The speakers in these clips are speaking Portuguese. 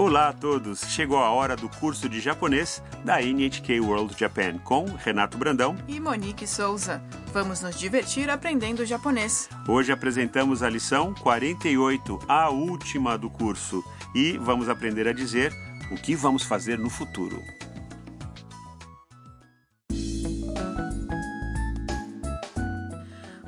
Olá a todos! Chegou a hora do curso de japonês da NHK World Japan com Renato Brandão. E Monique Souza. Vamos nos divertir aprendendo japonês. Hoje apresentamos a lição 48, a última do curso, e vamos aprender a dizer o que vamos fazer no futuro.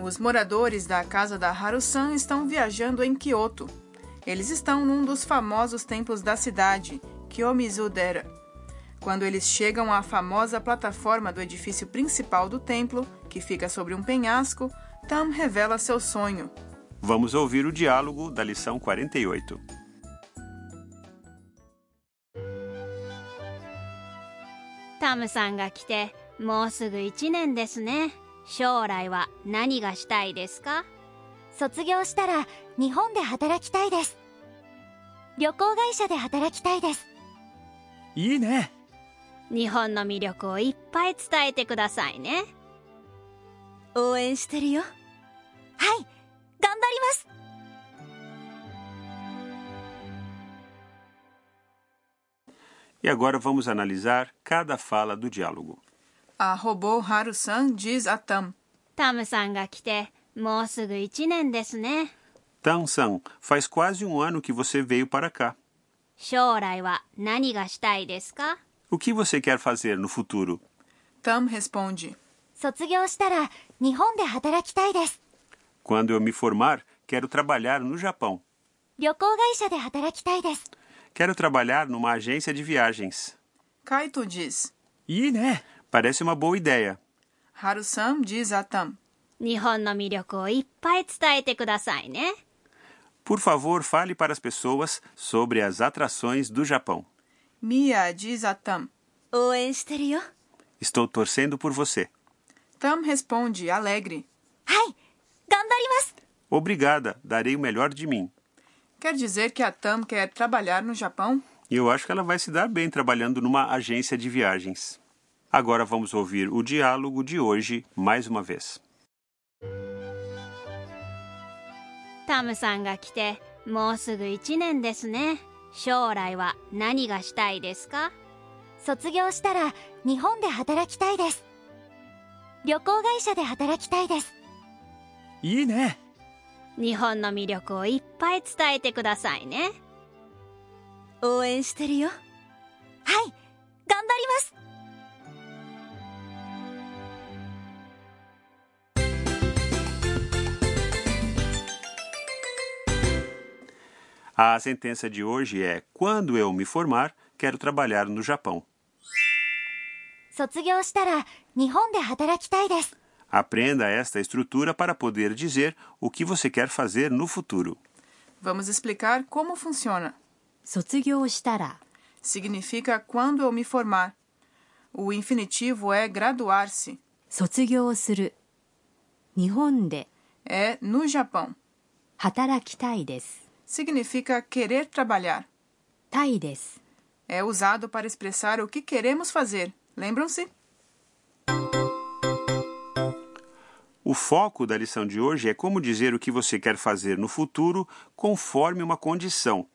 Os moradores da casa da Haru-san estão viajando em Kyoto. Eles estão num dos famosos templos da cidade, Kiyomizu-dera. Quando eles chegam à famosa plataforma do edifício principal do templo, que fica sobre um penhasco, Tam revela seu sonho. Vamos ouvir o diálogo da lição 48. タムさんが来てもうすぐ1年ですね将来は何がしたいですか卒業したら 日本で働きたいです。旅行会社で働きたいです。いいね。日本の魅力をいっぱい伝えてくださいね。応援してるよ。はい頑張ります。E agora vamos analisar cada fala do diálogo. A robô Haru-san diz a Tam. タムさんが来てもうすぐ1年ですね Tan-san, faz quase um ano que você veio para cá. 将来は何がしたいですか O que você quer fazer no futuro? Tam responde. 卒業したら日本で働きたいです Quando eu me formar, quero trabalhar no Japão. 旅行会社で働きたいです Quero trabalhar numa agência de viagens. Kaito diz. いいね Parece uma boa ideia. Haru-san diz a Tam. 日本の魅力をいっぱい伝えてくださいね por favor, fale para as pessoas sobre as atrações do Japão. Mia diz a Tam. Estou torcendo por você. Tam responde, alegre. Ai. Obrigada, darei o melhor de mim. Quer dizer que a Tam quer trabalhar no Japão? Eu acho que ela vai se dar bem trabalhando numa agência de viagens. Agora vamos ouvir o diálogo de hoje mais uma vez. タムさんが来てもうすぐ1年ですね。将来は何がしたいですか？卒業したら日本で働きたいです。旅行会社で働きたいです。いいね。日本の魅力をいっぱい伝えてくださいね。応援してるよ。はい A sentença de hoje é: Quando eu me formar, quero trabalhar no Japão. 卒業したら日本で働きたいです Aprenda esta estrutura para poder dizer o que você quer fazer no futuro. Vamos explicar como funciona. 卒業したら Significa quando eu me formar. O infinitivo é graduar-se. 卒業する日本で É no Japão. 働きたいです significa querer trabalhar. Tai. É usado para expressar o que queremos fazer. Lembram-se? O foco da lição de hoje é como dizer o que você quer fazer no futuro conforme uma condição.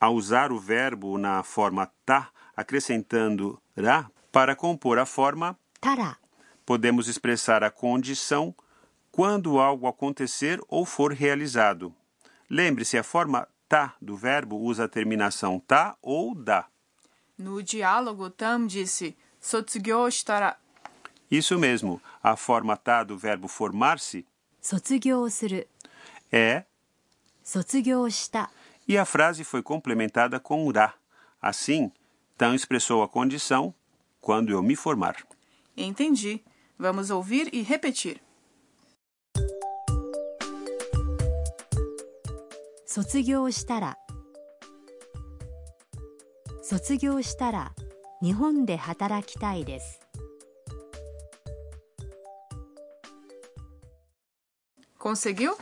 Ao usar o verbo na forma tá, acrescentando ra para compor a forma tará, podemos expressar a condição quando algo acontecer ou for realizado. Lembre-se, a forma tá do verbo usa a terminação tá ou da. No diálogo, Tam disse: Sotsugyo shitara. Isso mesmo, a forma tá do verbo formar-se é e a frase foi complementada com ra. Assim, Tam expressou a condição quando eu me formar. Entendi. Vamos ouvir e repetir. 卒業したら卒業したら日本で働きたいです Conseguiu?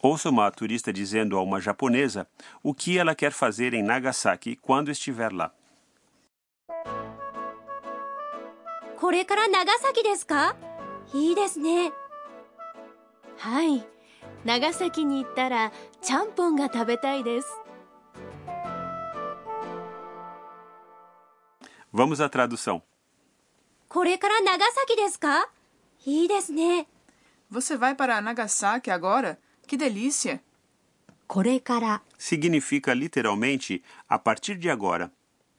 Ouça uma turista dizendo a uma japonesa o que ela quer fazer em Nagasaki quando estiver lá. これから長崎ですかいいですねはい 長崎に行ったらちゃんぽんが食べたいです Vamos à tradução. これから長崎ですかいいですね Você vai para Nagasaki agora? Que delícia! これから Significa literalmente a partir de agora.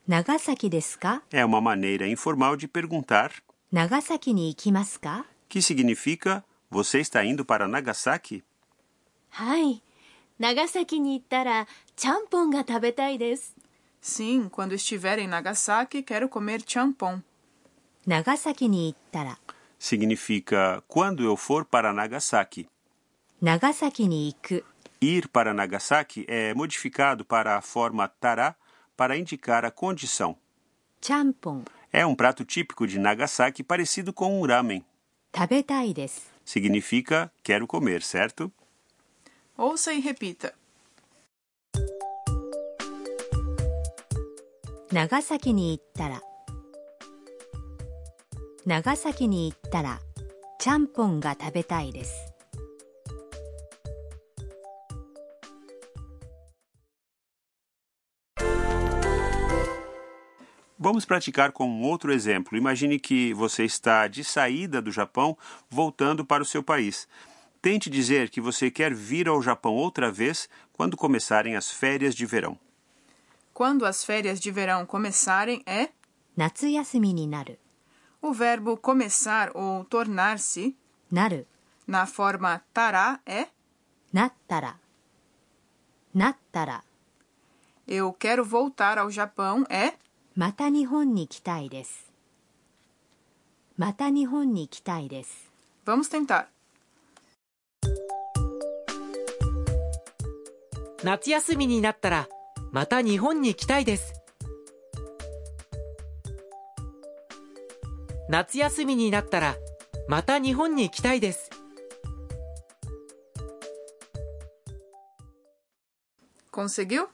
長崎ですか É uma maneira informal de perguntar, 長崎に行きますか que significa você está indo para Nagasaki? Ai, Nagasaki ni ittara champon ga tabetai desu. Sim, quando estiver em Nagasaki, quero comer champon. Nagasaki ni ittara significa quando eu for para Nagasaki. Nagasaki ni iku. Ir para Nagasaki é modificado para a forma tará para indicar a condição. Champon. É um prato típico de Nagasaki parecido com um ramen. Significa quero comer, certo? Ouça e repita. Nagasaki ni ittara. Nagasaki ni ittara, champon ga tabetai desu. Vamos praticar com um outro exemplo. Imagine que você está de saída do Japão, voltando para o seu país. Tente dizer que você quer vir ao Japão outra vez quando começarem as férias de verão. Quando as férias de verão começarem é 夏休みになる o verbo começar ou tornar-se. なる Na forma tará é なったらなったら eu quero voltar ao Japão é また日本に来たいですまた日本に来たいです vamos tentar. 夏休みになったらまた日本に来たいです夏休みになったらまた日本に来たいです Conseguiu?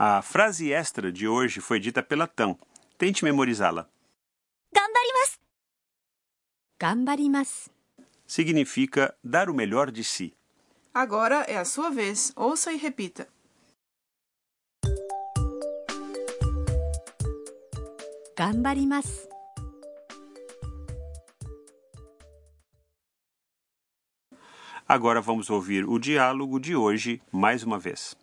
A frase extra de hoje foi dita pela Tão. Tente memorizá-la. Gambarimasu. Gambarimasu. Significa dar o melhor de si. Agora é a sua vez. Ouça e repita. Gambarimasu. Agora vamos ouvir o diálogo de hoje mais uma vez.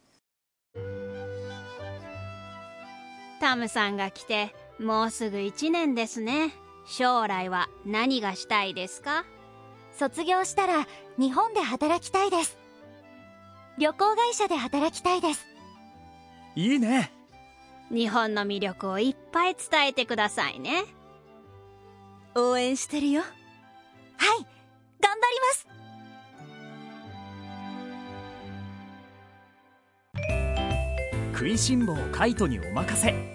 タムさんが来てもうすぐ1年ですね。将来は何がしたいですか？卒業したら日本で働きたいです。旅行会社で働きたいです。いいね。日本の魅力をいっぱい伝えてくださいね。応援してるよ。はい頑張ります。食いしん坊カイトにお任せ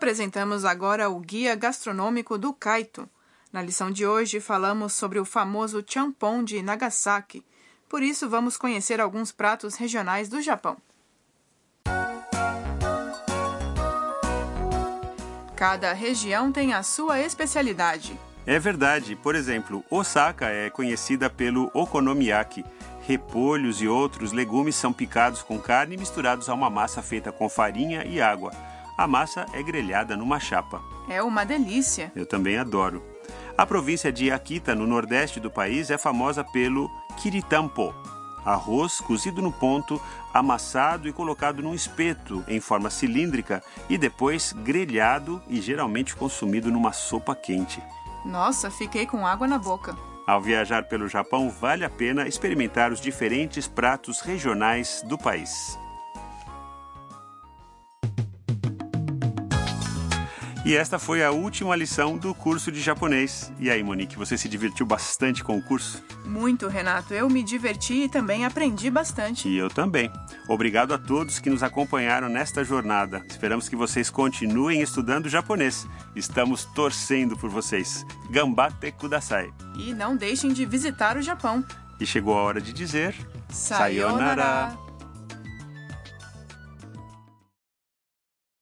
Apresentamos agora o Guia Gastronômico do Kaito. Na lição de hoje, falamos sobre o famoso champon de Nagasaki. Por isso, vamos conhecer alguns pratos regionais do Japão. Cada região tem a sua especialidade. É verdade. Por exemplo, Osaka é conhecida pelo okonomiyaki. Repolhos e outros legumes são picados com carne e misturados a uma massa feita com farinha e água. A massa é grelhada numa chapa. É uma delícia. Eu também adoro. A província de Akita, no nordeste do país, é famosa pelo kiritampo, arroz cozido no ponto, amassado e colocado num espeto em forma cilíndrica e depois grelhado e geralmente consumido numa sopa quente. Nossa, fiquei com água na boca. Ao viajar pelo Japão, vale a pena experimentar os diferentes pratos regionais do país. E esta foi a última lição do curso de japonês. E aí, Monique, você se divertiu bastante com o curso? Muito, Renato. Eu me diverti e também aprendi bastante. E eu também. Obrigado a todos que nos acompanharam nesta jornada. Esperamos que vocês continuem estudando japonês. Estamos torcendo por vocês. Gambate kudasai. E não deixem de visitar o Japão. E chegou a hora de dizer Sayonara.